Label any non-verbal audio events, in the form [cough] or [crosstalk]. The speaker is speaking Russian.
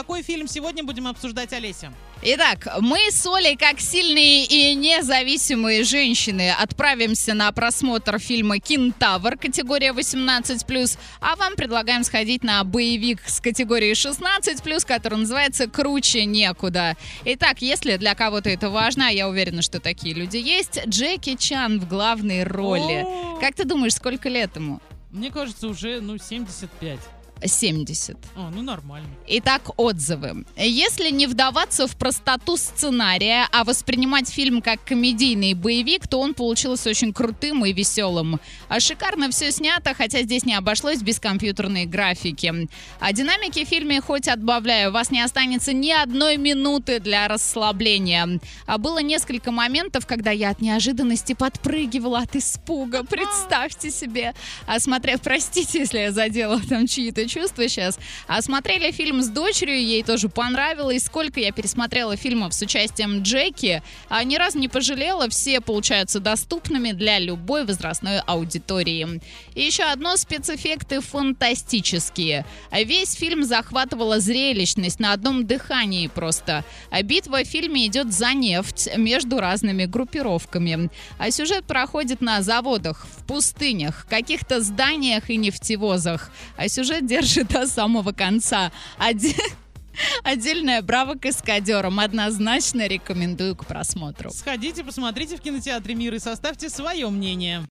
какой фильм сегодня будем обсуждать, Олеся? Итак, мы с Олей, как сильные и независимые женщины, отправимся на просмотр фильма «Кентавр» категория 18+, а вам предлагаем сходить на боевик с категорией 16+, который называется «Круче некуда». Итак, если для кого-то это важно, а я уверена, что такие люди есть, Джеки Чан в главной роли. Как ты думаешь, сколько лет ему? Мне кажется, уже, ну, 75. 70. О, ну, нормально. Итак, отзывы. Если не вдаваться в простоту сценария, а воспринимать фильм как комедийный боевик, то он получился очень крутым и веселым. А шикарно все снято, хотя здесь не обошлось без компьютерной графики. А динамики в фильме, хоть отбавляю, у вас не останется ни одной минуты для расслабления. А было несколько моментов, когда я от неожиданности подпрыгивала от испуга. Представьте себе. А смотря, простите, если я задела там чьи-то чувства сейчас. А смотрели фильм с дочерью, ей тоже понравилось. Сколько я пересмотрела фильмов с участием Джеки, а ни разу не пожалела. Все получаются доступными для любой возрастной аудитории. И еще одно, спецэффекты фантастические. Весь фильм захватывала зрелищность на одном дыхании просто. А битва в фильме идет за нефть между разными группировками. А сюжет проходит на заводах, в пустынях, каких-то зданиях и нефтевозах. А сюжет держит до самого конца. Оде- [laughs] Отдельная браво каскадерам. Однозначно рекомендую к просмотру. Сходите, посмотрите в кинотеатре «Мир» и составьте свое мнение.